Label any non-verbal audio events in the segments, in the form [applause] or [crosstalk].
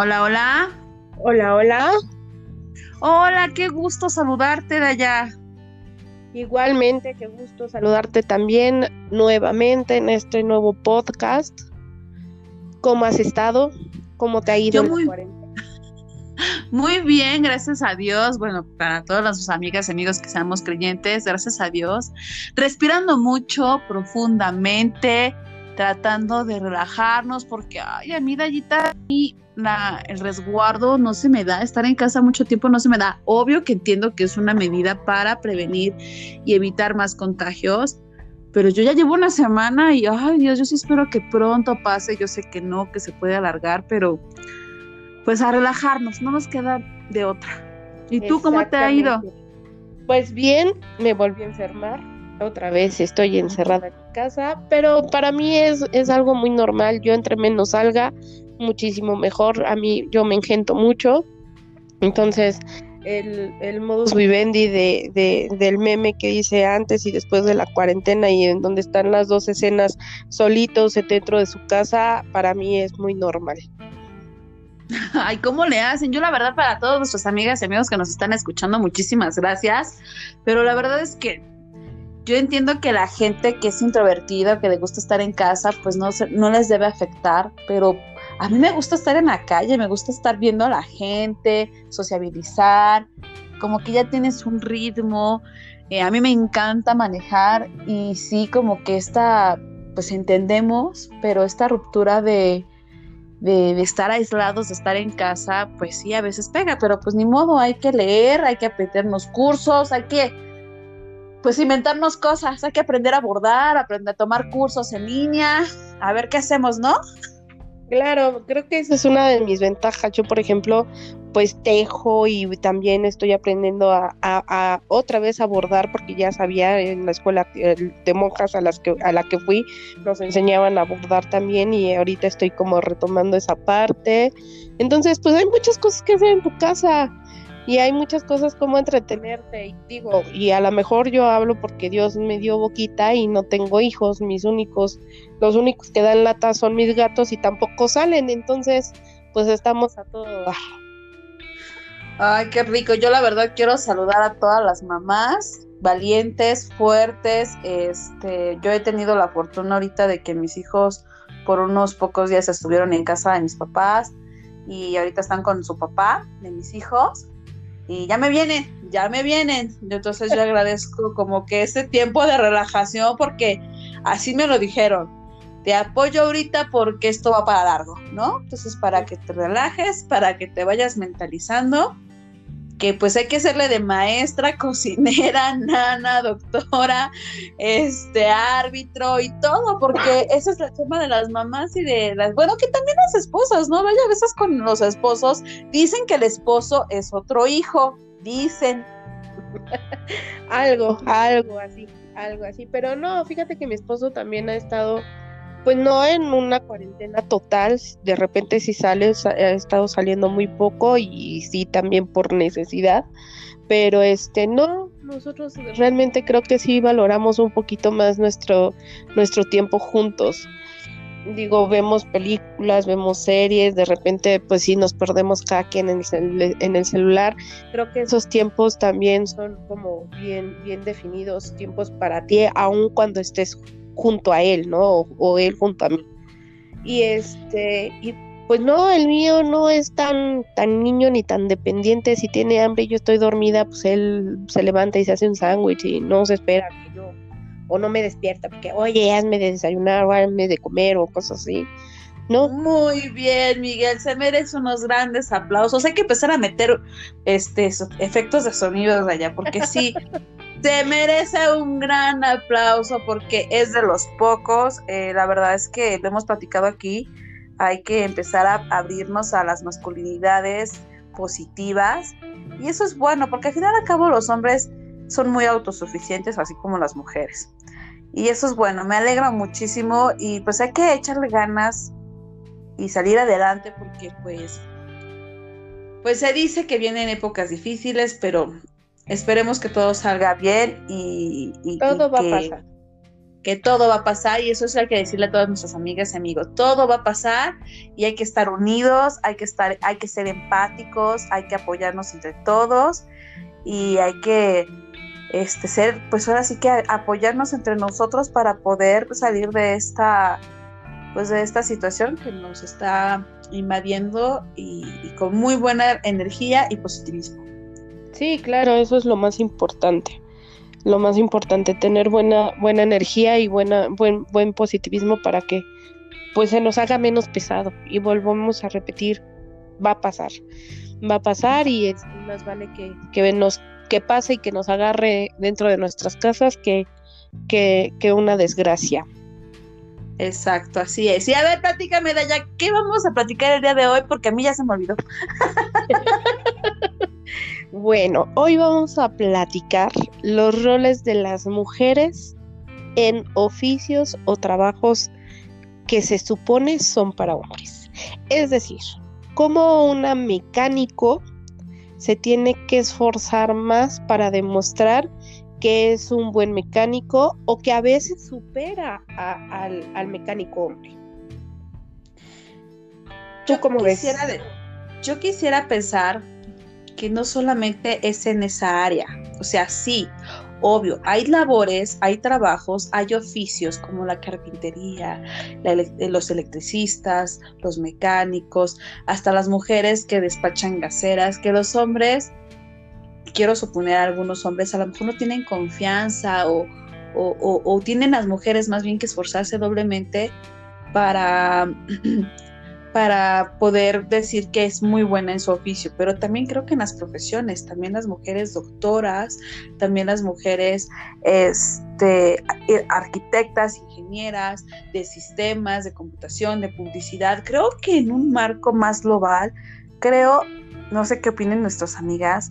Hola, hola. Hola, hola. Hola, qué gusto saludarte de allá. Igualmente, qué gusto saludarte también nuevamente en este nuevo podcast. ¿Cómo has estado? ¿Cómo te ha ido? Yo muy, [laughs] muy bien, gracias a Dios. Bueno, para todas las amigas y amigos que seamos creyentes, gracias a Dios. Respirando mucho, profundamente, tratando de relajarnos, porque, ay, a mí, Dayita, y la, el resguardo no se me da, estar en casa mucho tiempo no se me da. Obvio que entiendo que es una medida para prevenir y evitar más contagios, pero yo ya llevo una semana y, ay Dios, yo sí espero que pronto pase, yo sé que no, que se puede alargar, pero pues a relajarnos, no nos queda de otra. ¿Y tú cómo te ha ido? Pues bien, me volví a enfermar, otra vez estoy encerrada en mi casa, pero para mí es, es algo muy normal, yo entre menos salga, muchísimo mejor, a mí yo me engento mucho, entonces el, el modus vivendi de, de, del meme que hice antes y después de la cuarentena y en donde están las dos escenas solitos dentro de su casa, para mí es muy normal. [laughs] Ay, ¿cómo le hacen? Yo la verdad para todos nuestros amigas y amigos que nos están escuchando, muchísimas gracias, pero la verdad es que yo entiendo que la gente que es introvertida, que le gusta estar en casa, pues no, no les debe afectar, pero a mí me gusta estar en la calle, me gusta estar viendo a la gente, sociabilizar, como que ya tienes un ritmo. Eh, a mí me encanta manejar y sí, como que esta, pues entendemos, pero esta ruptura de, de, estar aislados, de estar en casa, pues sí, a veces pega, pero pues ni modo, hay que leer, hay que aprendernos cursos, hay que, pues inventarnos cosas, hay que aprender a bordar, aprender a tomar cursos en línea, a ver qué hacemos, ¿no? Claro, creo que esa es una de mis ventajas. Yo, por ejemplo, pues tejo y también estoy aprendiendo a, otra vez a bordar porque ya sabía en la escuela de monjas a las que a la que fui nos enseñaban a bordar también y ahorita estoy como retomando esa parte. Entonces, pues hay muchas cosas que hacer en tu casa y hay muchas cosas como entretenerte y digo, y a lo mejor yo hablo porque Dios me dio boquita y no tengo hijos, mis únicos, los únicos que dan lata son mis gatos y tampoco salen, entonces pues estamos a todo. Ay, qué rico. Yo la verdad quiero saludar a todas las mamás valientes, fuertes. Este, yo he tenido la fortuna ahorita de que mis hijos por unos pocos días estuvieron en casa de mis papás y ahorita están con su papá de mis hijos y ya me vienen, ya me vienen. Entonces yo agradezco como que ese tiempo de relajación porque así me lo dijeron. Te apoyo ahorita porque esto va para largo, ¿no? Entonces para que te relajes, para que te vayas mentalizando que pues hay que hacerle de maestra, cocinera, [laughs] nana, doctora, este árbitro y todo, porque esa es la chamba de las mamás y de las, bueno, que también las esposas, ¿no? Vaya, a veces con los esposos dicen que el esposo es otro hijo, dicen. [laughs] algo, algo así, algo así, pero no, fíjate que mi esposo también ha estado pues no en una cuarentena total, de repente si sales, ha estado saliendo muy poco y sí también por necesidad, pero este no, nosotros realmente creo que sí valoramos un poquito más nuestro, nuestro tiempo juntos. Digo, vemos películas, vemos series, de repente pues sí nos perdemos cada quien en el, en el celular. Creo que esos tiempos también son como bien, bien definidos, tiempos para ti, aun cuando estés junto a él, ¿no? O, él junto a mí. Y este, y pues no, el mío no es tan, tan niño ni tan dependiente. Si tiene hambre y yo estoy dormida, pues él se levanta y se hace un sándwich y no se espera que yo, o no me despierta porque, oye, hazme de desayunar o hazme de comer o cosas así. ¿no? Muy bien, Miguel, se merece unos grandes aplausos. Hay que empezar a meter este efectos de sonido de allá, porque sí, [laughs] se merece un gran aplauso porque es de los pocos. Eh, la verdad es que lo hemos platicado aquí. Hay que empezar a abrirnos a las masculinidades positivas. Y eso es bueno, porque al final al cabo los hombres son muy autosuficientes, así como las mujeres. Y eso es bueno, me alegra muchísimo y pues hay que echarle ganas y salir adelante porque pues pues se dice que vienen épocas difíciles, pero Esperemos que todo salga bien y, todo va a pasar. que todo va a pasar y eso es lo que hay que decirle a todas nuestras amigas y amigos, todo va a pasar y hay que estar unidos, hay que estar, hay que ser empáticos, hay que apoyarnos entre todos y hay que este ser, pues ahora sí que apoyarnos entre nosotros para poder salir de esta pues de esta situación que nos está invadiendo y, y con muy buena energía y positivismo. Sí, claro, eso es lo más importante lo más importante, tener buena, buena energía y buena, buen, buen positivismo para que pues se nos haga menos pesado y volvamos a repetir, va a pasar, va a pasar y es más vale que, que nos que pase y que nos agarre dentro de nuestras casas que, que, que una desgracia. Exacto, así es. Y a ver, platícame, Daya, ¿qué vamos a platicar el día de hoy? Porque a mí ya se me olvidó. [laughs] Bueno, hoy vamos a platicar los roles de las mujeres en oficios o trabajos que se supone son para hombres. Es decir, cómo una mecánico se tiene que esforzar más para demostrar que es un buen mecánico o que a veces supera al, mecánico hombre. ¿Tú yo cómo quisiera ves? yo quisiera pensar que no solamente es en esa área. O sea, sí, obvio, hay labores, hay trabajos, hay oficios como la carpintería, eh, los electricistas, los mecánicos, hasta las mujeres que despachan gaseras, que los hombres, quiero suponer algunos hombres, a lo mejor no tienen confianza o, o, o tienen las mujeres más bien que esforzarse doblemente para [clears throat] para poder decir que es muy buena en su oficio, pero también creo que en las profesiones, también las mujeres doctoras, también las mujeres este, arquitectas, ingenieras de sistemas, de computación, de publicidad, creo que en un marco más global, creo, no sé qué opinen nuestras amigas,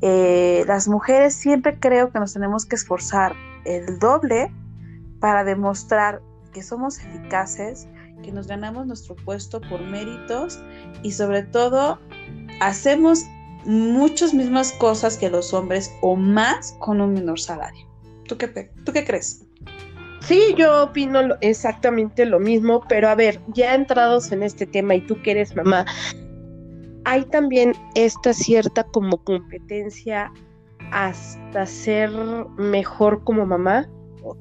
eh, las mujeres siempre creo que nos tenemos que esforzar el doble para demostrar que somos eficaces, que nos ganamos nuestro puesto por méritos y sobre todo hacemos muchas mismas cosas que los hombres o más con un menor salario. ¿Tú qué, tú qué crees? Sí, yo opino exactamente lo mismo, pero a ver, ya entrados en este tema y tú que eres mamá, hay también esta cierta como competencia hasta ser mejor como mamá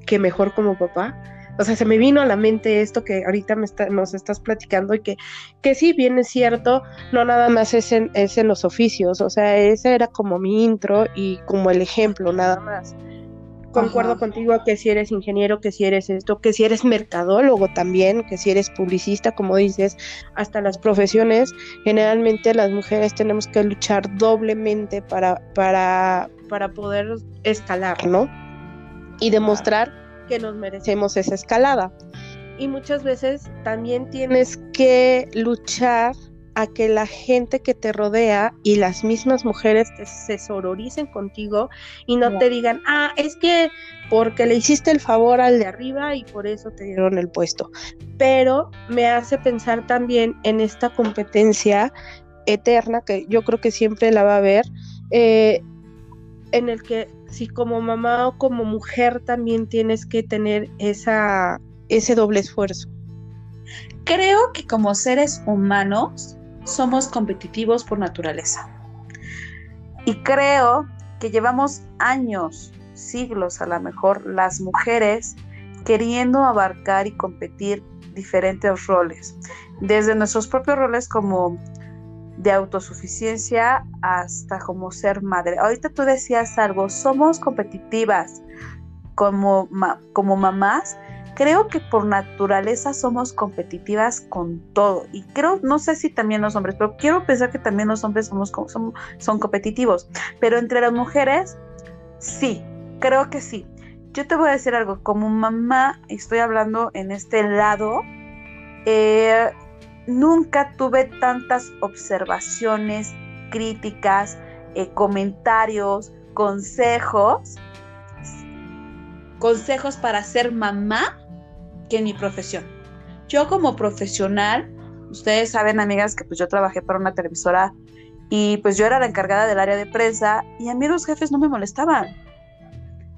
que mejor como papá o sea, se me vino a la mente esto que ahorita me nos estás platicando y que, que sí, bien es cierto, no nada más es en, es en los oficios, o sea, ese era como mi intro y como el ejemplo, nada más. Concuerdo contigo que si eres ingeniero, que si eres esto, que si eres mercadólogo también, que si eres publicista, como dices, hasta las profesiones, generalmente las mujeres tenemos que luchar doblemente para, para, para poder escalar, ¿no? Y demostrar que nos merecemos esa escalada. Y muchas veces también tienes que luchar a que la gente que te rodea y las mismas mujeres se sororicen contigo y no te digan, ah, es que porque le hiciste el favor al de arriba y por eso te dieron el puesto. Pero me hace pensar también en esta competencia eterna que yo creo que siempre la va a haber, eh, en el que si como mamá o como mujer también tienes que tener ese doble esfuerzo. Creo que como seres humanos somos competitivos por naturaleza. Y creo que llevamos años, siglos a lo mejor, las mujeres queriendo abarcar y competir diferentes roles. Desde nuestros propios roles como de autosuficiencia hasta como ser madre. Ahorita tú decías algo, somos competitivas como, como mamás. Creo que por naturaleza somos competitivas con todo. Y creo, no sé si también los hombres, pero quiero pensar que también los hombres somos, son, son competitivos. Pero entre las mujeres, sí, creo que sí. Yo te voy a decir algo, como mamá, estoy hablando en este lado, eh, nunca tuve tantas observaciones, críticas, eh, comentarios, consejos, consejos para ser mamá que en mi profesión. Yo como profesional, ustedes saben amigas que pues yo trabajé para una televisora y pues yo era la encargada del área de prensa y a mí los jefes no me molestaban.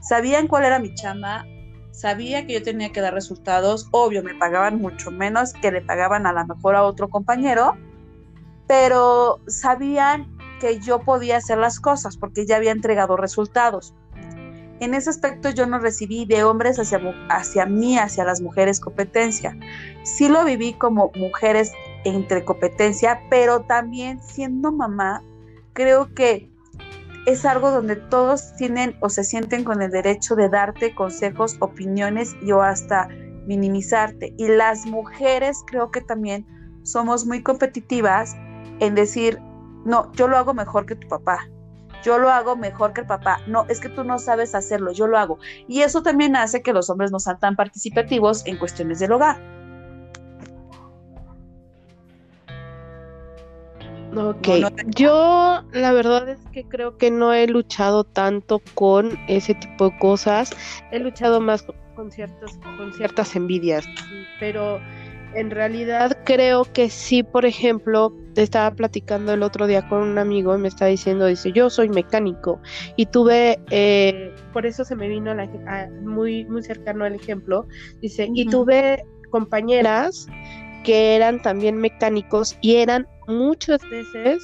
Sabían cuál era mi chama, sabía que yo tenía que dar resultados, obvio, me pagaban mucho menos que le pagaban a lo mejor a otro compañero, pero sabían que yo podía hacer las cosas porque ya había entregado resultados. En ese aspecto yo no recibí de hombres hacia, hacia mí, hacia las mujeres competencia. Sí lo viví como mujeres entre competencia, pero también siendo mamá, creo que es algo donde todos tienen o se sienten con el derecho de darte consejos, opiniones y o hasta minimizarte. Y las mujeres creo que también somos muy competitivas en decir, no, yo lo hago mejor que tu papá, yo lo hago mejor que el papá, no, es que tú no sabes hacerlo, yo lo hago. Y eso también hace que los hombres no sean tan participativos en cuestiones del hogar. Ok, yo la verdad es que creo que no he luchado tanto con ese tipo de cosas, he luchado más con, ciertas, con ciertas envidias, pero en realidad creo que sí, por ejemplo, te estaba platicando el otro día con un amigo y me estaba diciendo, dice, yo soy mecánico y tuve, eh, por eso se me vino muy, muy cercano al ejemplo, dice, y tuve compañeras que eran también mecánicos y eran muchas veces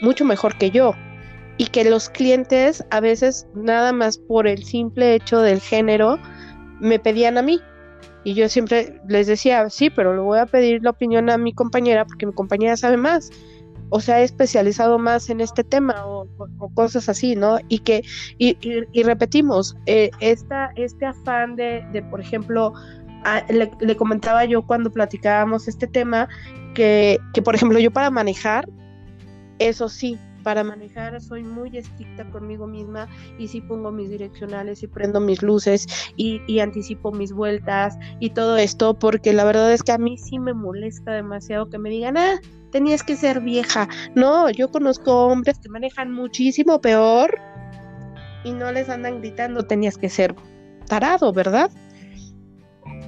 mucho mejor que yo y que los clientes a veces nada más por el simple hecho del género me pedían a mí y yo siempre les decía, sí, pero le voy a pedir la opinión a mi compañera porque mi compañera sabe más o se ha especializado más en este tema o, cosas así, ¿no? Y que, y, repetimos, eh, esta, este afán de, de por ejemplo, le, comentaba yo cuando platicábamos este tema, que, que por ejemplo yo para manejar, eso sí, para manejar soy muy estricta conmigo misma y sí pongo mis direccionales y prendo mis luces y, anticipo mis vueltas y todo esto porque la verdad es que a mí sí me molesta demasiado que me digan, ah, tenías que ser vieja. No, yo conozco hombres que manejan muchísimo peor y no les andan gritando, tenías que ser tarado, ¿verdad?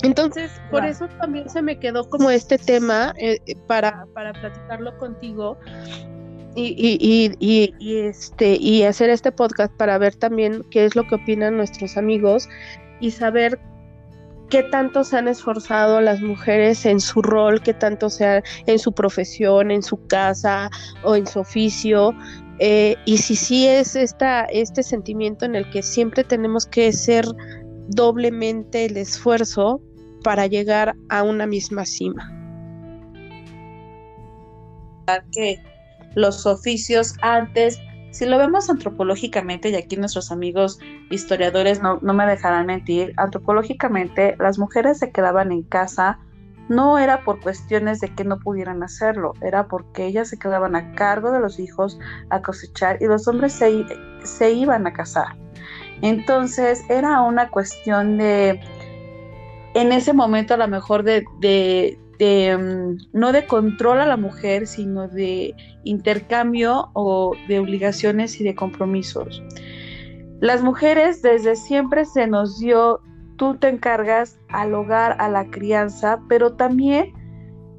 Entonces, por eso también se me quedó como este tema eh, para, para platicarlo contigo, y, y, y, este, y hacer este podcast para ver también qué es lo que opinan nuestros amigos y saber qué tanto se han esforzado las mujeres en su rol, qué tanto sea en su profesión, en su casa o en su oficio. Eh, y si sí es esta, este sentimiento en el que siempre tenemos que ser doblemente el esfuerzo para llegar a una misma cima. Que los oficios antes, si lo vemos antropológicamente, y aquí nuestros amigos historiadores no, me dejarán mentir, antropológicamente las mujeres se quedaban en casa, no era por cuestiones de que no pudieran hacerlo, era porque ellas se quedaban a cargo de los hijos a cosechar y los hombres se, se iban a casar. Entonces era una cuestión de, en ese momento a lo mejor de, Mm, no de control a la mujer, sino de intercambio o de obligaciones y de compromisos. Las mujeres desde siempre se nos dio, tú te encargas al hogar, a la crianza, pero también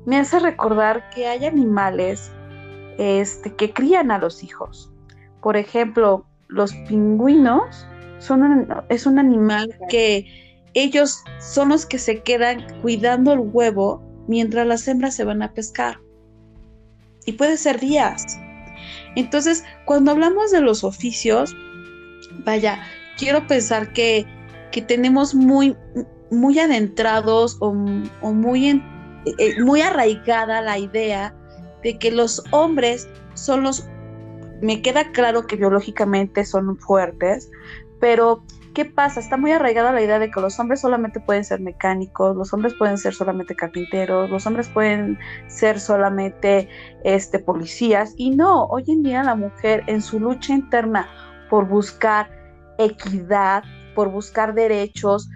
me hace recordar que hay animales este, que crían a los hijos. Por ejemplo, los pingüinos son es un animal que ellos son los que se quedan cuidando el huevo mientras las hembras se van a pescar. Y puede ser días. Entonces, cuando hablamos de los oficios, vaya, quiero pensar que, que tenemos muy, muy adentrados o, muy, eh, muy arraigada la idea de que los hombres son los, me queda claro que biológicamente son fuertes, pero ¿Qué pasa? Está muy arraigada la idea de que los hombres solamente pueden ser mecánicos, los hombres pueden ser solamente carpinteros, los hombres pueden ser solamente este, policías. Y no, hoy en día la mujer en su lucha interna por buscar equidad, por buscar derechos,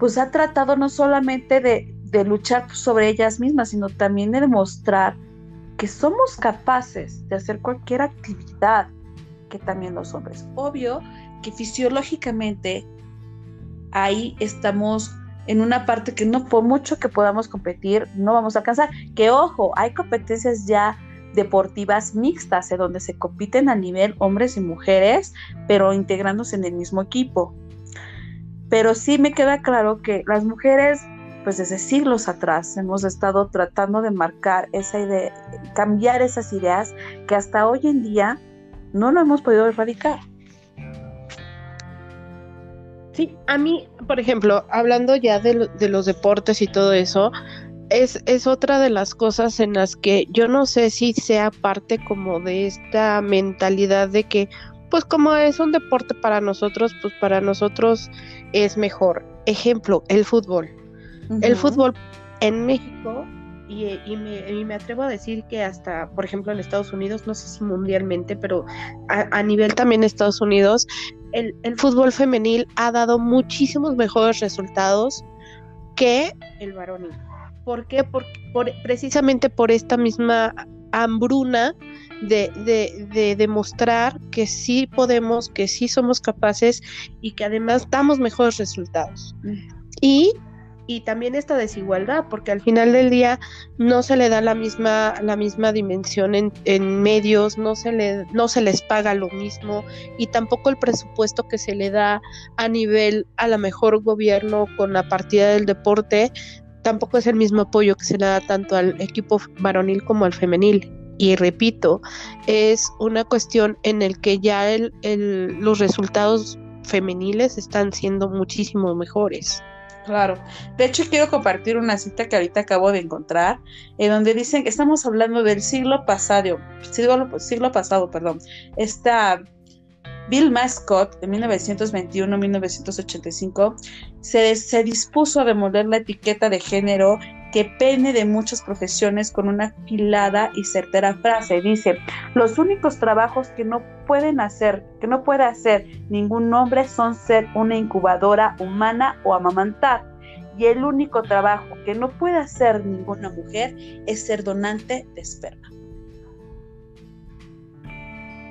pues ha tratado no solamente de, de luchar sobre ellas mismas, sino también de demostrar que somos capaces de hacer cualquier actividad que también los hombres. Obvio que fisiológicamente ahí estamos en una parte que no por mucho que podamos competir, no vamos a alcanzar. Que ojo, hay competencias ya deportivas mixtas, en donde se compiten a nivel hombres y mujeres, pero integrándose en el mismo equipo. pero sí me queda claro que las mujeres, pues desde siglos atrás, hemos estado tratando de marcar esa idea, cambiar esas ideas que hasta hoy en día no lo hemos podido erradicar. Sí, a mí, por ejemplo, hablando ya de, de los deportes y todo eso, es, es, otra de las cosas en las que yo no sé si sea parte como de esta mentalidad de que, pues como es un deporte para nosotros, pues para nosotros es mejor. Ejemplo, el fútbol. El fútbol en México, y, y, me, y, me, atrevo a decir que hasta, por ejemplo, en Estados Unidos, no sé si mundialmente, pero a, a nivel también Estados Unidos, el, el, fútbol femenil ha dado muchísimos mejores resultados que el varonil. ¿Por qué? Por, por, precisamente por esta misma hambruna de, de, de, demostrar que sí podemos, que sí somos capaces y que además damos mejores resultados. Y y también esta desigualdad, porque al final del día no se le da la misma, la misma dimensión en, medios, no se, le, no se les paga lo mismo y tampoco el presupuesto que se le da a nivel a la mejor gobierno con la partida del deporte, tampoco es el mismo apoyo que se le da tanto al equipo varonil como al femenil. Y repito, es una cuestión en el que ya el, los resultados femeniles están siendo muchísimo mejores. Claro. De hecho, quiero compartir una cita que ahorita acabo de encontrar, en donde dicen que estamos hablando del siglo pasado, siglo, pasado, perdón. Esta Bill Mascott, en 1921-1985, se, se dispuso a demoler la etiqueta de género que pene de muchas profesiones con una afilada y certera frase. Dice, los únicos trabajos que no pueden hacer, que no puede hacer ningún hombre son ser una incubadora humana o amamantar. Y el único trabajo que no puede hacer ninguna mujer es ser donante de esperma.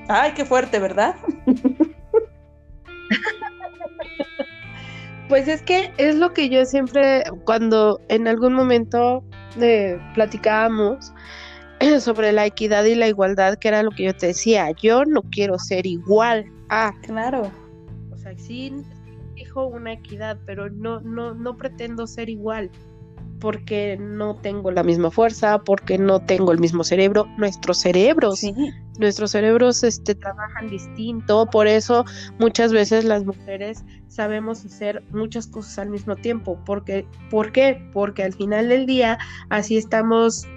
Ay, qué fuerte, ¿verdad? [laughs] Pues es que es lo que yo siempre, cuando en algún momento eh, platicábamos sobre la equidad y la igualdad, que era lo que yo te decía, yo no quiero ser igual a. Claro. O sea, sí dijo una equidad, pero no, no, no pretendo ser igual porque no tengo la misma fuerza, porque no tengo el mismo cerebro. Nuestros cerebros, sí. nuestros cerebros este, trabajan distinto, por eso muchas veces las mujeres sabemos hacer muchas cosas al mismo tiempo. Porque, ¿Por qué? Porque al final del día así estamos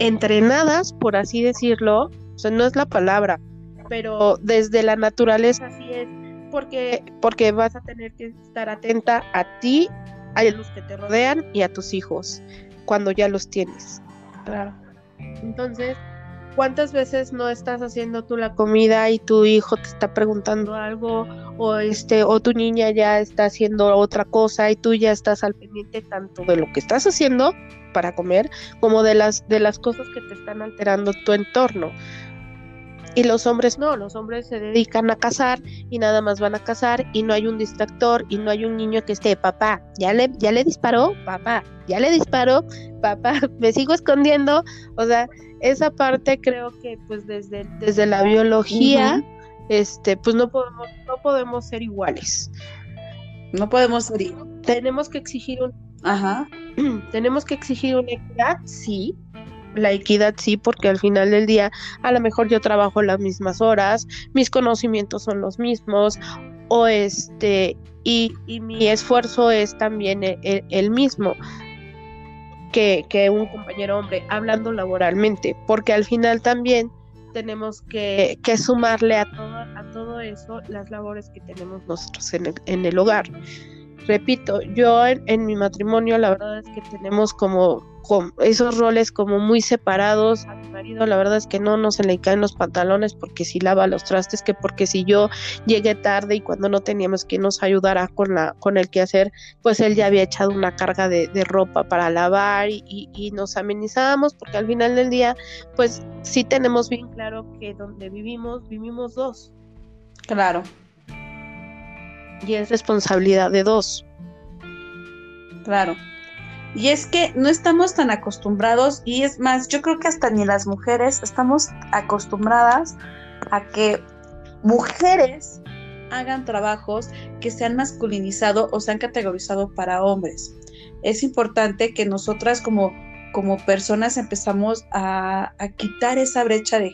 entrenadas, por así decirlo, o sea, no es la palabra, pero desde la naturaleza así es, porque, porque vas a tener que estar atenta a ti a los que te rodean y a tus hijos cuando ya los tienes. Claro. Entonces, ¿cuántas veces no estás haciendo tú la comida y tu hijo te está preguntando algo o este o tu niña ya está haciendo otra cosa y tú ya estás al pendiente tanto de lo que estás haciendo para comer como de las de las cosas que te están alterando tu entorno? Y los hombres no, los hombres se dedican a cazar y nada más van a cazar y no hay un distractor y no hay un niño que esté, papá, ya le, ya le disparó, papá, ya le disparó, papá, [laughs] me sigo escondiendo. O sea, esa parte creo que pues desde, desde la biología, uh -huh. este, pues no podemos, no podemos ser iguales. No podemos ser iguales. Tenemos que exigir un Ajá. [clears throat] Tenemos que exigir una equidad, sí, la equidad sí, porque al final del día a lo mejor yo trabajo las mismas horas, mis conocimientos son los mismos, o este, y, y mi esfuerzo es también el, el mismo que, que, un compañero hombre, hablando laboralmente, porque al final también tenemos que, que sumarle a todo, a todo eso las labores que tenemos nosotros en el, en el hogar. Repito, yo en, mi matrimonio la verdad es que tenemos como, como, esos roles como muy separados. A mi marido la verdad es que no, no se le caen los pantalones porque si lava los trastes, que porque si yo llegué tarde y cuando no teníamos que nos ayudara con, la, con el quehacer, pues él ya había echado una carga de, de ropa para lavar y, y, y nos amenizábamos porque al final del día, pues sí tenemos bien claro que donde vivimos, vivimos dos. Claro y es responsabilidad de dos. Claro. Y es que no estamos tan acostumbrados, y es más, yo creo que hasta ni las mujeres estamos acostumbradas a que mujeres hagan trabajos que sean masculinizados o sean categorizados para hombres. Es importante que nosotras como, como personas empezamos a, a quitar esa brecha de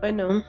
Bueno,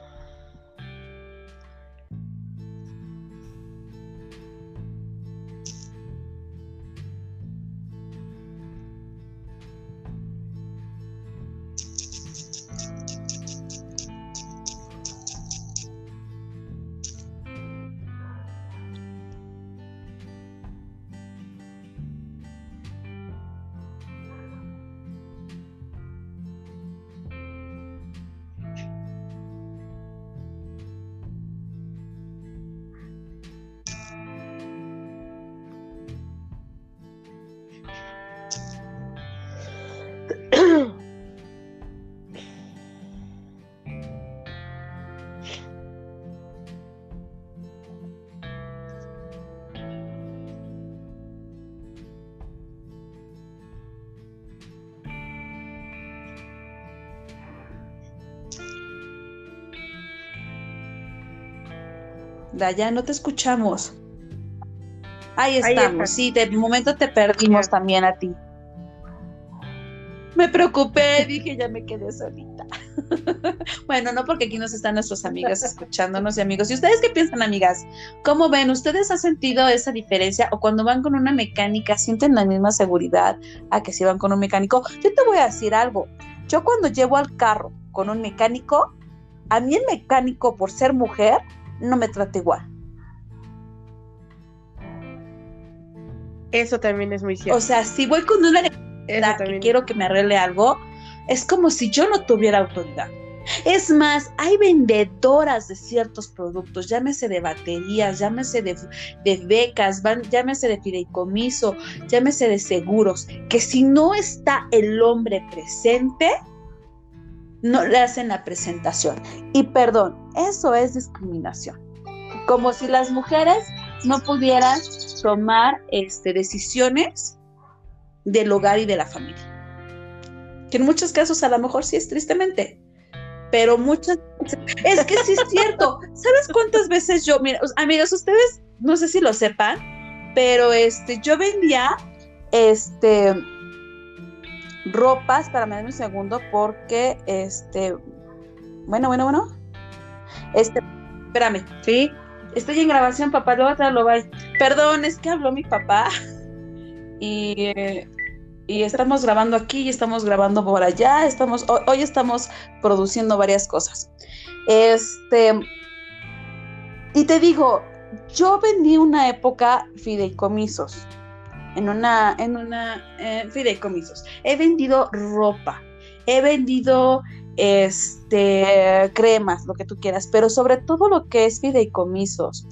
Daya, no te escuchamos. Ahí estamos, sí, de momento te perdimos también a ti. Me preocupé, dije, ya me quedé solita. [laughs] bueno, no porque aquí nos están nuestros amigas escuchándonos y amigos. ¿Y ustedes qué piensan, amigas? ¿Cómo ven? ¿Ustedes han sentido esa diferencia? ¿O cuando van con una mecánica sienten la misma seguridad a que si van con un mecánico? Yo te voy a decir algo. Yo cuando llevo al carro con un mecánico, a mí el mecánico, por ser mujer, no me trata igual. Eso también es muy cierto. O sea, si voy con una que quiero que me arregle algo, es como si yo no tuviera autoridad. Es más, hay vendedoras de ciertos productos, llámese de baterías, llámese de, de becas, van, llámese de fideicomiso, llámese de seguros, que si no está el hombre presente, no le hacen la presentación. Y perdón, eso es discriminación. Como si las mujeres no pudieran tomar este, decisiones del hogar y de la familia. Que en muchos casos a lo mejor sí es tristemente, pero muchas es que sí es cierto. [laughs] ¿Sabes cuántas veces yo, mira, amigos, ustedes no sé si lo sepan, pero este yo vendía este ropas, para darme un segundo, porque este, bueno, bueno, bueno, este, espérame, sí, estoy en grabación, papá, luego. Perdón, es que habló mi papá [laughs] y, y estamos grabando aquí y estamos grabando por allá, estamos, hoy, hoy estamos produciendo varias cosas. Este, y te digo, yo vendí una época fideicomisos en una, en una eh, fideicomisos. He vendido ropa, he vendido este cremas, lo que tú quieras, pero sobre todo lo que es fideicomisos.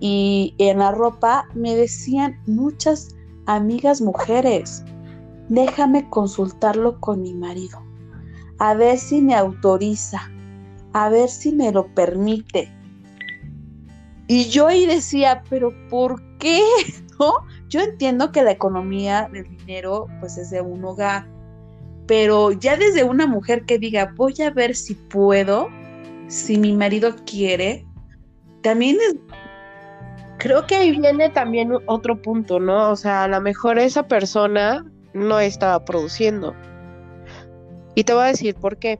Y en la ropa me decían muchas amigas mujeres, déjame consultarlo con mi marido, a ver si me autoriza, a ver si me lo permite. Y yo ahí decía, pero ¿por qué? [laughs] Yo entiendo que la economía del dinero pues es de un hogar, pero ya desde una mujer que diga, voy a ver si puedo, si mi marido quiere, también es... Creo que ahí viene también otro punto, ¿no? O sea, a lo mejor esa persona no estaba produciendo. Y te voy a decir por qué.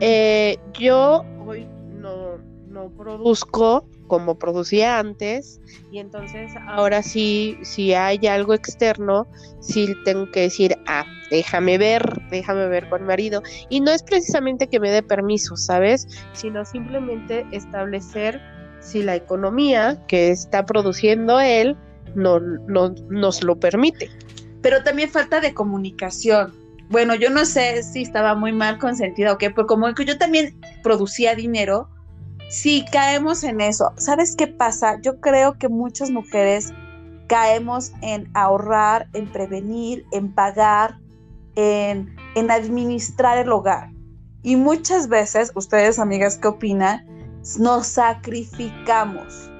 Eh, yo hoy no, no produzco como producía antes y entonces ahora sí, si hay algo externo, sí tengo que decir, ah, déjame ver, déjame ver con marido. Y no es precisamente que me dé permiso, ¿sabes? Sino simplemente establecer si la economía que está produciendo él no, no, nos lo permite. Pero también falta de comunicación. Bueno, yo no sé si estaba muy mal consentida o qué, porque como yo también producía dinero, Sí, caemos en eso. ¿Sabes qué pasa? Yo creo que muchas mujeres caemos en ahorrar, en prevenir, en pagar, en, en administrar el hogar. Y muchas veces, ustedes amigas, ¿qué opinan? Nos sacrificamos.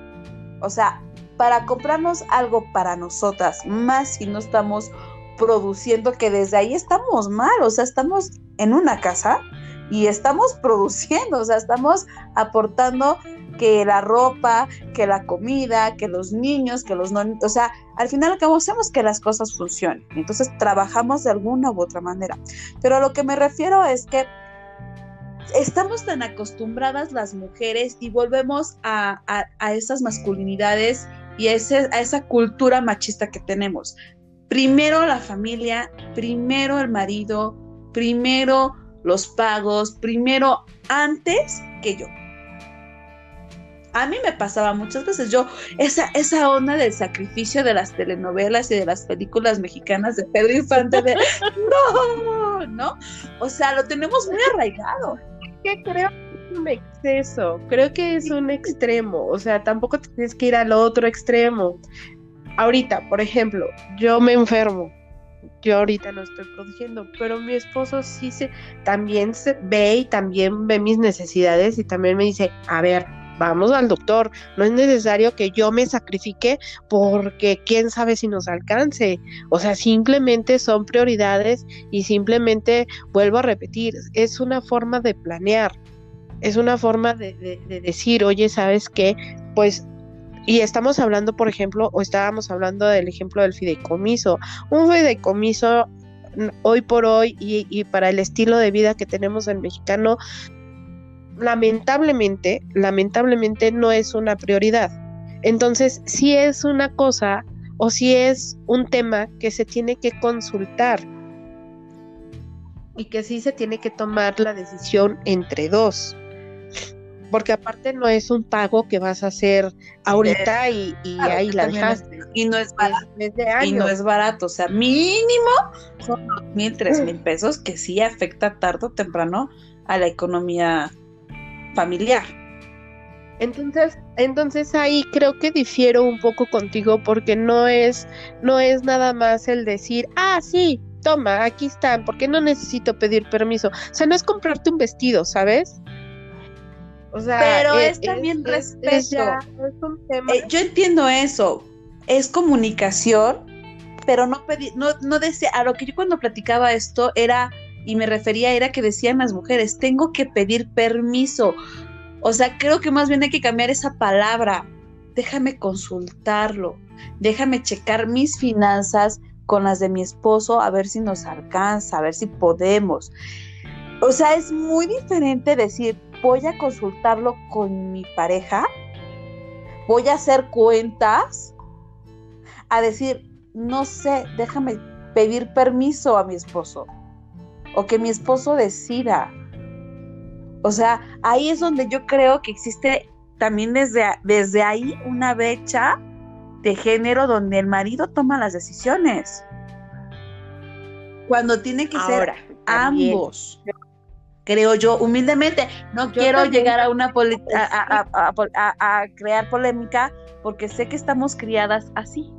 O sea, para comprarnos algo para nosotras, más si no estamos produciendo, que desde ahí estamos mal, o sea, estamos en una casa y estamos produciendo, o sea, estamos aportando que la ropa, que la comida, que los niños, que los no, o sea, al final acabamos hacemos que las cosas funcionen. Entonces trabajamos de alguna u otra manera. Pero a lo que me refiero es que estamos tan acostumbradas las mujeres y volvemos a, esas masculinidades y a, a esa cultura machista que tenemos. Primero la familia, primero el marido, primero los pagos, primero antes que yo. A mí me pasaba muchas veces yo, esa, esa onda del sacrificio de las telenovelas y de las películas mexicanas de Pedro Infante [laughs] no, ¿no? O sea, lo tenemos muy arraigado. Creo que es un exceso, creo que es un extremo, o sea, tampoco tienes que ir al otro extremo. Ahorita, por ejemplo, yo me enfermo, yo ahorita no estoy produciendo, pero mi esposo sí se también se ve y también ve mis necesidades y también me dice, a ver, vamos al doctor, no es necesario que yo me sacrifique porque quién sabe si nos alcance, o sea, simplemente son prioridades y simplemente vuelvo a repetir, es una forma de planear, es una forma de, de decir, oye, ¿sabes qué? Pues y estamos hablando, por ejemplo, o estábamos hablando del ejemplo del fideicomiso. Un fideicomiso hoy por hoy y, para el estilo de vida que tenemos el mexicano, lamentablemente, lamentablemente no es una prioridad. Entonces, si es una cosa o si es un tema que se tiene que consultar y que sí se tiene que tomar la decisión entre dos porque aparte no es un pago que vas a hacer ahorita y, ahí la dejaste. Y no es barato. y no es barato, o sea, mínimo son dos mil, tres mil pesos que sí afecta tarde o temprano a la economía familiar. Entonces, entonces ahí creo que difiero un poco contigo porque no es, no es nada más el decir, ah, sí, toma, aquí están, porque no necesito pedir permiso. O sea, no es comprarte un vestido, ¿sabes? Pero es, también respeto. Eh, yo entiendo eso. Es comunicación, pero no pedí, no, no desea, a lo que yo cuando platicaba esto era, y me refería, era que decían las mujeres, tengo que pedir permiso. O sea, creo que más bien hay que cambiar esa palabra. Déjame consultarlo, déjame checar mis finanzas con las de mi esposo a ver si nos alcanza, a ver si podemos. O sea, es muy diferente decir, voy a consultarlo con mi pareja, voy a hacer cuentas, a decir, no sé, déjame pedir permiso a mi esposo o que mi esposo decida. O sea, ahí es donde yo creo que existe también desde, desde ahí una brecha de género donde el marido toma las decisiones. Cuando tiene que ser ambos creo yo, humildemente. No quiero llegar a una a, a, crear polémica porque sé que estamos criadas así.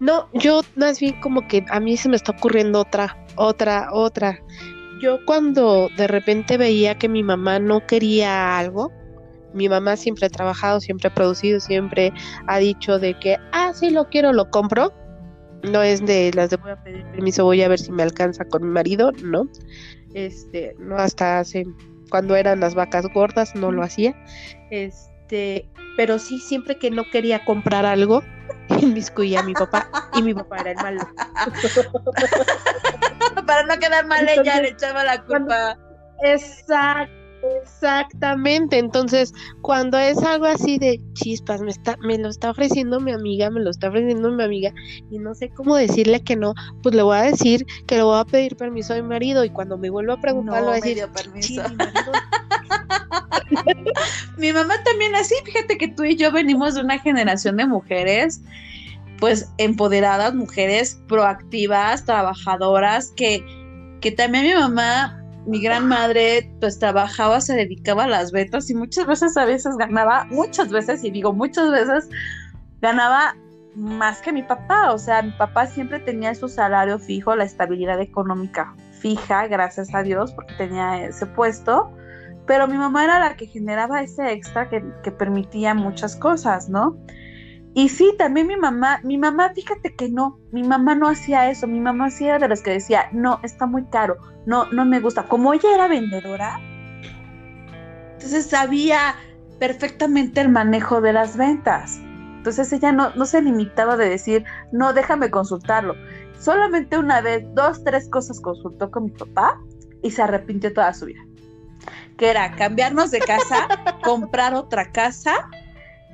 No, yo más bien como que a mí se me está ocurriendo otra, otra, otra. Yo cuando de repente veía que mi mamá no quería algo, mi mamá siempre ha trabajado, siempre ha producido, siempre ha dicho de que, ah, sí lo quiero, lo compro no es de las de voy a pedir permiso, voy a ver si me alcanza con mi marido, no. Este, no hasta hace cuando eran las vacas gordas no lo hacía. Este, pero sí siempre que no quería comprar algo, [laughs] inmiscuía a mi papá y mi papá era el malo. [laughs] Para no quedar mal ella le echaba la culpa. Exacto Exactamente, entonces cuando es algo así de chispas, me está, me lo está ofreciendo mi amiga, me lo está ofreciendo mi amiga y no sé cómo decirle que no, pues le voy a decir que le voy a pedir permiso a mi marido y cuando me vuelva a preguntar no, le voy a decir, permiso. [laughs] mi mamá también así, fíjate que tú y yo venimos de una generación de mujeres pues empoderadas, mujeres proactivas, trabajadoras, que, que también mi mamá mi gran madre pues trabajaba, se dedicaba a las ventas y muchas veces a veces ganaba, muchas veces, y digo muchas veces, ganaba más que mi papá. O sea, mi papá siempre tenía su salario fijo, la estabilidad económica fija, gracias a Dios, porque tenía ese puesto. Pero mi mamá era la que generaba ese extra que, que permitía muchas cosas, ¿no? Y sí, también mi mamá, mi mamá, fíjate que no, mi mamá no hacía eso, mi mamá sí era de las que decía, no, está muy caro, no, no me gusta. Como ella era vendedora, entonces sabía perfectamente el manejo de las ventas. Entonces ella no, no se limitaba de decir, no, déjame consultarlo. Solamente una vez, dos, tres cosas consultó con mi papá y se arrepintió toda su vida. Que era cambiarnos de casa, [laughs] comprar otra casa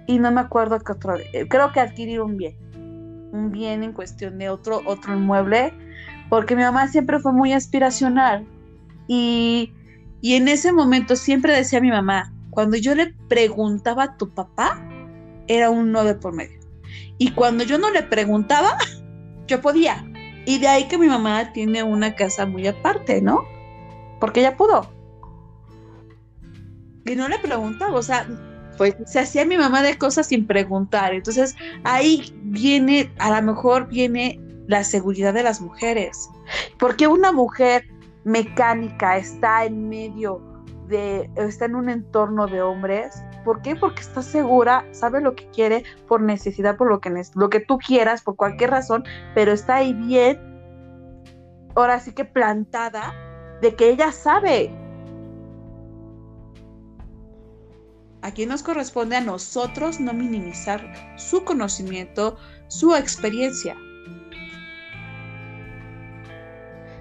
y no me acuerdo qué otro, eh, creo que adquirir un bien, un bien en cuestión de otro, otro inmueble, porque mi mamá siempre fue muy aspiracional y, y en ese momento siempre decía mi mamá, cuando yo le preguntaba a tu papá, era un no de por medio. Y cuando yo no le preguntaba, [laughs] yo podía. Y de ahí que mi mamá tiene una casa muy aparte, ¿no? Porque ella pudo. Y no le preguntaba, o sea, pues se hacía mi mamá de cosas sin preguntar. Entonces ahí viene, a lo mejor viene la seguridad de las mujeres. Porque una mujer mecánica está en medio de, está en un entorno de hombres. ¿Por qué? Porque está segura, sabe lo que quiere por necesidad, por lo que, lo que tú quieras, por cualquier razón, pero está ahí bien, ahora sí que plantada, de que ella sabe Aquí nos corresponde a nosotros no minimizar su conocimiento, su experiencia.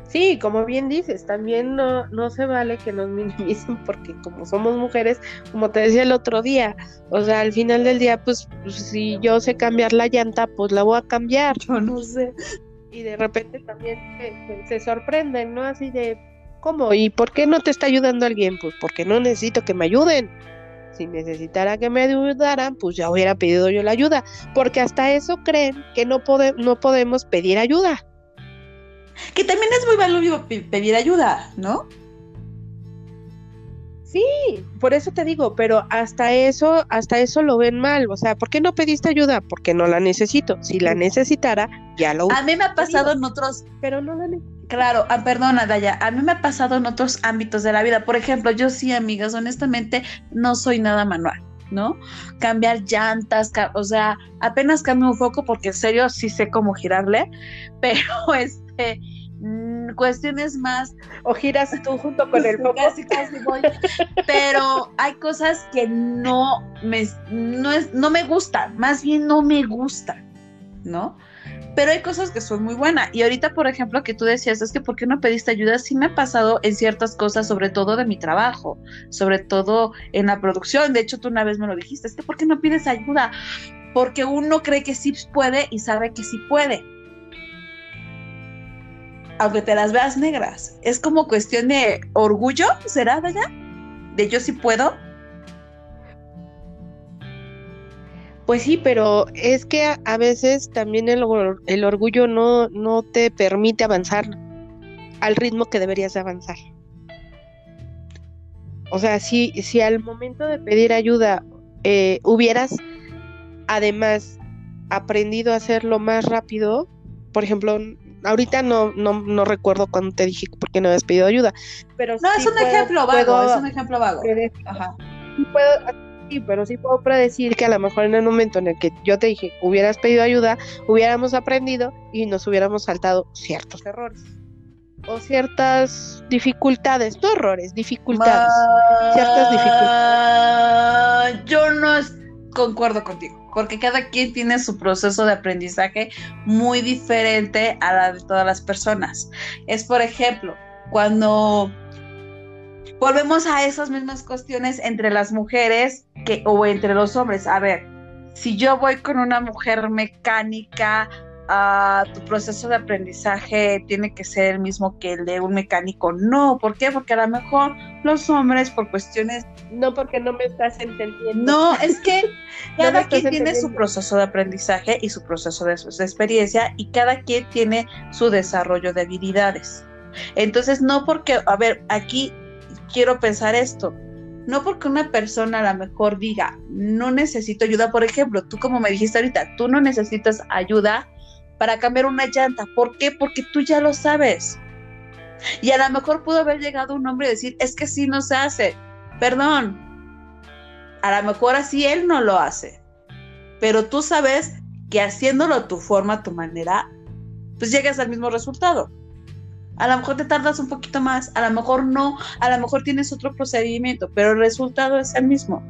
Sí, como bien dices, también no, no se vale que nos minimicen [laughs] porque como somos mujeres, como te decía el otro día, o sea, al final del día, pues, pues si yo sé cambiar la llanta, pues la voy a cambiar. Yo no sé. Y de repente también se sorprenden, ¿no? Así de, ¿cómo? ¿Y por qué no te está ayudando alguien? Pues porque no necesito que me ayuden si necesitara que me ayudaran, pues ya hubiera pedido yo la ayuda, porque hasta eso creen que no, no podemos pedir ayuda. Que también es muy valioso pedir ayuda, ¿no? Sí, por eso te digo, pero hasta eso, hasta eso lo ven mal. O sea, ¿por qué no pediste ayuda? Porque no la necesito. Si la necesitara, ya lo A mí me ha pasado en otros, pero no la necesito. Claro, ah, perdona, Daya, a mí me ha pasado en otros ámbitos de la vida. Por ejemplo, yo sí, amigas, honestamente, no soy nada manual, ¿no? Cambiar llantas, o sea, apenas cambio un foco porque en serio sí sé cómo girarle, [laughs] pero este mm, cuestiones más o giras tú junto con el [laughs] foco casi casi voy pero hay cosas que no me no es no me gustan más bien no me gustan no pero hay cosas que son muy buenas. Y ahorita, por ejemplo, que tú decías, es que ¿por qué no pediste ayuda? Sí me ha pasado en ciertas cosas, sobre todo de mi trabajo, sobre todo en la producción. De hecho, tú una vez me lo dijiste, es que ¿por qué no pides ayuda? Porque uno cree que sí puede y sabe que sí puede. Aunque te las veas negras. Es como cuestión de orgullo, ¿será, Daya? De yo sí puedo. Pues sí, pero es que a, veces también el, el, orgullo no, no te permite avanzar al ritmo que deberías avanzar. O sea, si, si al momento de pedir ayuda eh, hubieras además aprendido a hacerlo más rápido, por ejemplo, ahorita no, no, no recuerdo cuando te dije por qué no habías pedido ayuda, pero no, es un ejemplo vago, es un ejemplo vago. Ajá. Puedo sí, pero sí puedo predecir que a lo mejor en el momento en el que yo te dije hubieras pedido ayuda, hubiéramos aprendido y nos hubiéramos saltado ciertos errores o ciertas dificultades, no errores, dificultades, ciertas dificultades. Yo no concuerdo contigo, porque cada quien tiene su proceso de aprendizaje muy diferente a la de todas las personas. Es, por ejemplo, cuando volvemos a esas mismas cuestiones entre las mujeres que, o entre los hombres. A ver, si yo voy con una mujer mecánica, uh, tu proceso de aprendizaje tiene que ser el mismo que el de un mecánico. No, ¿por qué? Porque a lo mejor los hombres por cuestiones... No, porque no me estás entendiendo. No, es que [laughs] cada quien tiene su proceso de aprendizaje y su proceso de, de experiencia y cada quien tiene su desarrollo de habilidades. Entonces, no porque, a ver, aquí quiero pensar esto. No porque una persona a lo mejor diga, no necesito ayuda, por ejemplo, tú como me dijiste ahorita, tú no necesitas ayuda para cambiar una llanta. ¿Por qué? Porque tú ya lo sabes. Y a lo mejor pudo haber llegado un hombre y decir, es que sí no se hace. Perdón. A lo mejor así él no lo hace. pero tú sabes que haciéndolo tu forma, tu manera, pues llegas al mismo resultado. A lo mejor te tardas un poquito más, a lo mejor no, a lo mejor tienes otro procedimiento, pero el resultado es el mismo.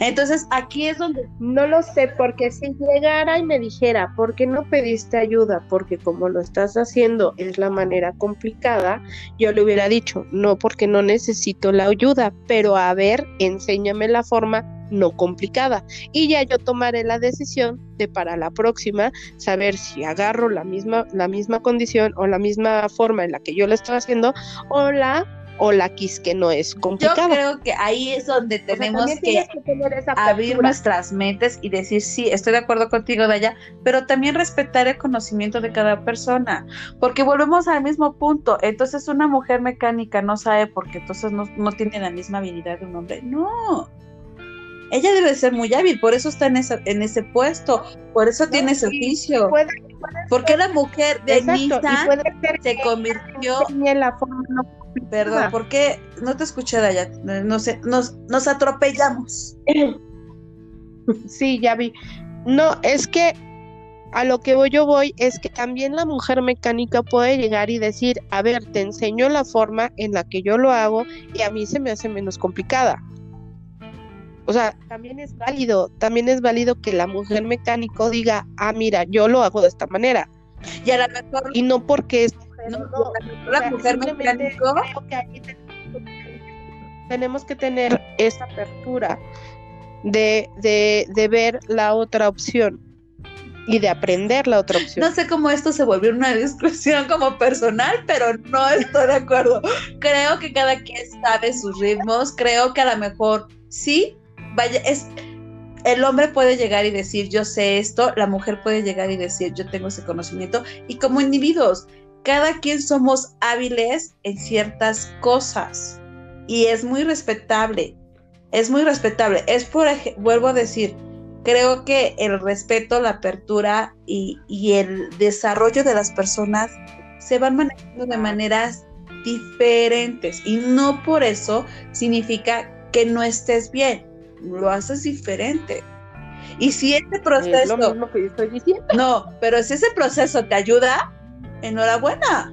Entonces aquí es donde... No lo sé, porque si llegara y me dijera, ¿por qué no pediste ayuda? Porque como lo estás haciendo es la manera complicada, yo le hubiera dicho, no, porque no necesito la ayuda, pero a ver, enséñame la forma no complicada. Y ya yo tomaré la decisión de para la próxima saber si agarro la misma, la misma condición o la misma forma en la que yo lo estoy haciendo o la o la quis que no es complicada. Yo creo que ahí es donde tenemos que, abrir nuestras mentes y decir, sí, estoy de acuerdo contigo, Daya, pero también respetar el conocimiento de cada persona, porque volvemos al mismo punto. Entonces, una mujer mecánica no sabe porque entonces no, no tiene la misma habilidad de un hombre. No. Ella debe ser muy hábil, por eso está en, esa, en ese puesto, por eso tiene ese oficio. porque la mujer de Nissan se convirtió en la forma Perdón, ¿por qué no te escuché, Daya? No sé, nos, nos atropellamos. Sí, ya vi. No, es que a lo que voy yo voy es que también la mujer mecánica puede llegar y decir, a ver, te enseño la forma en la que yo lo hago y a mí se me hace menos complicada. O sea, también es válido, también es válido que la mujer mecánico diga, ah, mira, yo lo hago de esta manera. Y a la mejor... Y no porque es no, la mujer mecánico. tenemos que tener esa apertura de, de, de ver la otra opción y de aprender la otra opción. No sé cómo esto se volvió una discusión como personal, pero no estoy de acuerdo. Creo que cada quien sabe sus ritmos, creo que a lo mejor sí, vaya, es el hombre puede llegar y decir yo sé esto, la mujer puede llegar y decir yo tengo ese conocimiento y como individuos cada quien somos hábiles en ciertas cosas. Y es muy respetable, es muy respetable. Es por, vuelvo a decir, creo que el respeto, la apertura y, y el desarrollo de las personas se van manejando de maneras diferentes. Y no por eso significa que no estés bien, lo haces diferente. Y si ese proceso... Es lo mismo que yo estoy diciendo. No, pero si ese proceso te ayuda, enhorabuena.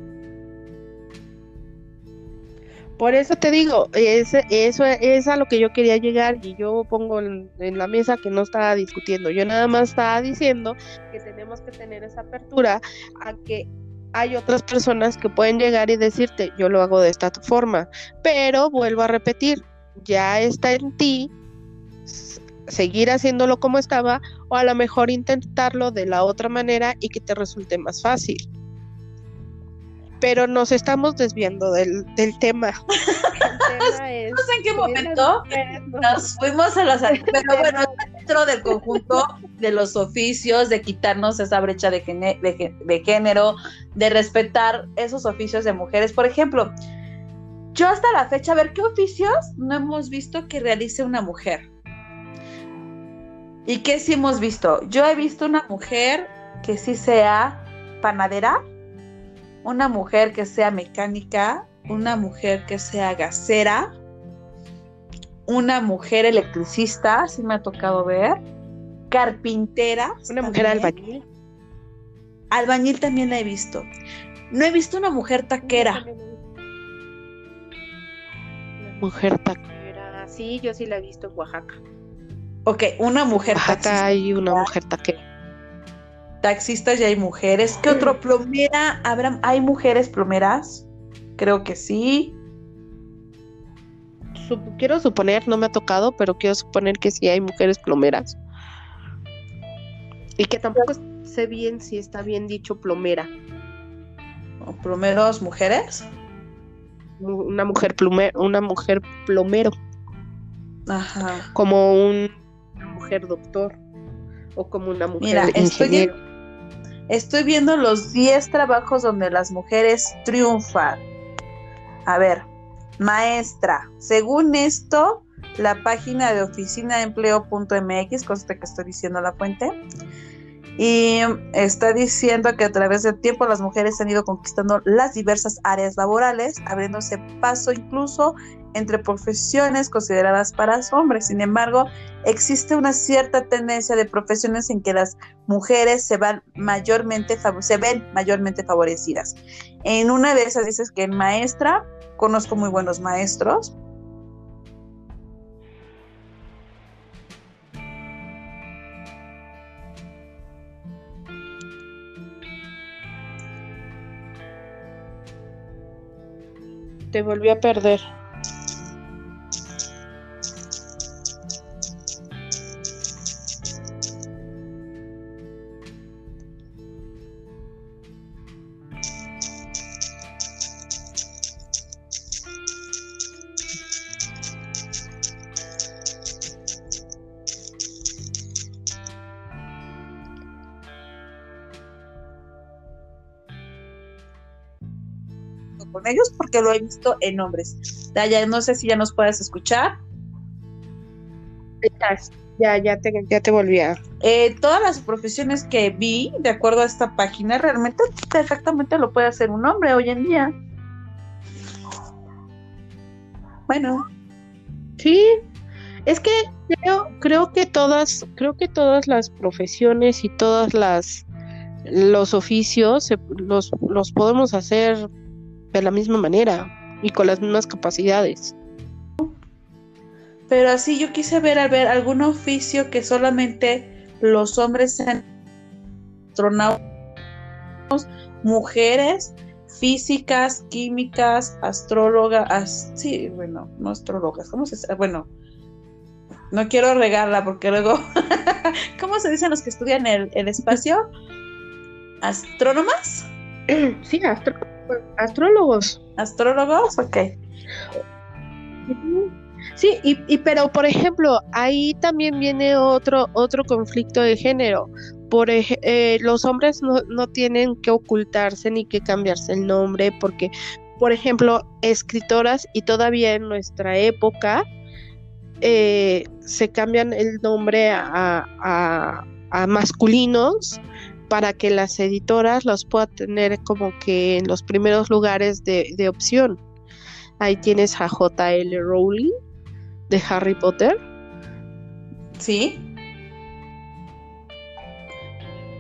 Por eso te digo, eso es a lo que yo quería llegar y yo pongo en, la mesa que no estaba discutiendo, yo nada más estaba diciendo que tenemos que tener esa apertura a que hay otras personas que pueden llegar y decirte, yo lo hago de esta forma, pero vuelvo a repetir, ya está en ti seguir haciéndolo como estaba o a lo mejor intentarlo de la otra manera y que te resulte más fácil pero nos estamos desviando del, tema. [laughs] no sé en qué momento nos fuimos a las... [laughs] Pero bueno, dentro del conjunto de los oficios, de quitarnos esa brecha de, de, género, de respetar esos oficios de mujeres. Por ejemplo, yo hasta la fecha, a ver, ¿qué oficios no hemos visto que realice una mujer? ¿Y qué sí hemos visto? Yo he visto una mujer que sí sea panadera, una mujer que sea mecánica, una mujer que sea gasera, una mujer electricista, si me ha tocado ver, carpintera. Una mujer albañil. Albañil también la he visto. No he visto una mujer taquera. Una mujer taquera. Sí, yo sí la he visto en Oaxaca. Ok, una mujer Oaxaca hay una mujer taquera taxistas ya hay mujeres. ¿Qué otro plomera? ¿Habrá, ¿Hay mujeres plomeras? Creo que sí. quiero suponer, no me ha tocado, pero quiero suponer que sí hay mujeres plomeras. Y que tampoco sé bien si está bien dicho plomera. ¿Plomeros mujeres? Una mujer plomero, una mujer plomero. Ajá. Como un, mujer doctor o como una mujer Mira, ingeniero. Estoy viendo los 10 trabajos donde las mujeres triunfan. A ver, maestra, según esto, la página de oficina de empleo.mx, consta que estoy diciendo la fuente, y está diciendo que a través del tiempo las mujeres han ido conquistando las diversas áreas laborales, abriéndose paso incluso entre profesiones consideradas para hombres. Sin embargo, existe una cierta tendencia de profesiones en que las mujeres se van mayormente se ven mayormente favorecidas. En una de esas dices que maestra conozco muy buenos maestros, te volví a perder. Con ellos porque lo he visto en hombres. Ya, no sé si ya nos puedes escuchar. Ya, ya te, ya te volví a. Eh, todas las profesiones que vi, de acuerdo a esta página, realmente exactamente lo puede hacer un hombre hoy en día. Bueno. Sí, es que creo, creo que todas, creo que todas las profesiones y todas las los oficios los, los podemos hacer de la misma manera y con las mismas capacidades. Pero así yo quise ver, a ver, algún oficio que solamente los hombres sean astronautas, mujeres, físicas, químicas, astrólogas, sí, bueno, no astrólogas, ¿cómo se Bueno, no quiero regarla porque luego, [laughs] ¿cómo se dicen los que estudian el, el espacio? ¿Astrónomas? [clears throat] Sí, astrónomas astrólogos. ¿Astrólogos? Ok. Sí, y, pero por ejemplo, ahí también viene otro, otro conflicto de género. Por eh, los hombres no, no tienen que ocultarse ni que cambiarse el nombre, porque, por ejemplo, escritoras y todavía en nuestra época eh, se cambian el nombre a, a, a masculinos para que las editoras los puedan tener como que en los primeros lugares de, opción. Ahí tienes a J.L. Rowling de Harry Potter. Sí.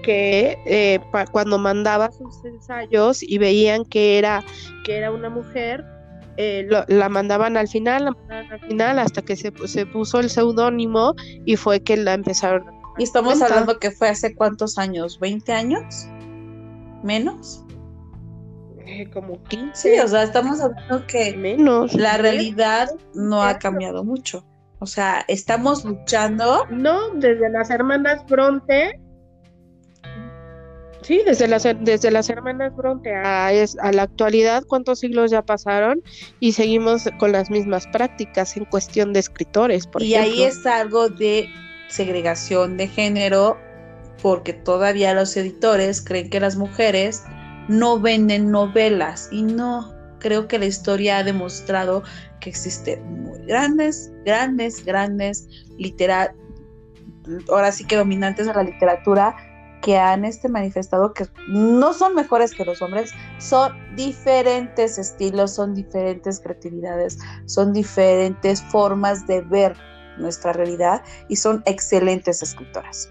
Que eh, cuando mandaba sus ensayos y veían que era, que era una mujer, eh, la mandaban al final, la mandaban al final hasta que se, se puso el seudónimo y fue que la empezaron a y estamos hablando que fue hace cuántos años, ¿20 años? ¿Menos? Eh, como 15. Sí, o sea, estamos hablando que menos. La realidad no ha cambiado mucho. O sea, estamos luchando. No, desde las hermanas Bronte. Sí, desde las, desde las hermanas Bronte a, a la actualidad, ¿cuántos siglos ya pasaron? Y seguimos con las mismas prácticas en cuestión de escritores, por y ahí es algo de segregación de género porque todavía los editores creen que las mujeres no venden novelas. Y no, creo que la historia ha demostrado que existen muy grandes, grandes, grandes literal, ahora sí que dominantes de la literatura que han este manifestado que no son mejores que los hombres, son diferentes estilos, son diferentes creatividades, son diferentes formas de ver nuestra realidad y son excelentes escritoras.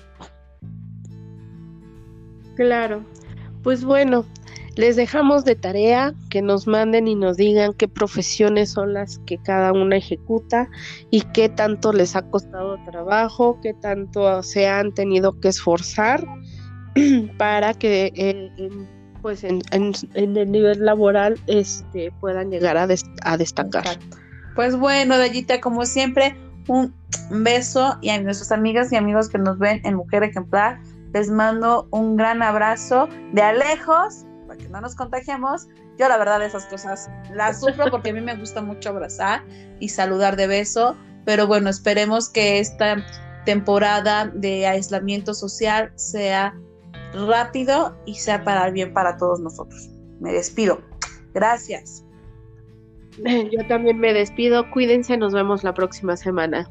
Claro, pues bueno, les dejamos de tarea que nos manden y nos digan qué profesiones son las que cada una ejecuta y qué tanto les ha costado trabajo, qué tanto se han tenido que esforzar [clears throat] para que en, pues en, el nivel laboral este, puedan llegar a, a destacar. Pues bueno, Dayita, como siempre, un beso y a nuestras amigas y amigos que nos ven en Mujer Ejemplar, les mando un gran abrazo de alejos para que no nos contagiemos. Yo la verdad esas cosas las [laughs] sufro porque a mí me gusta mucho abrazar y saludar de beso, pero bueno, esperemos que esta temporada de aislamiento social sea rápido y sea para el bien para todos nosotros. Me despido. Gracias. [laughs] Yo también me despido. Cuídense, nos vemos la próxima semana.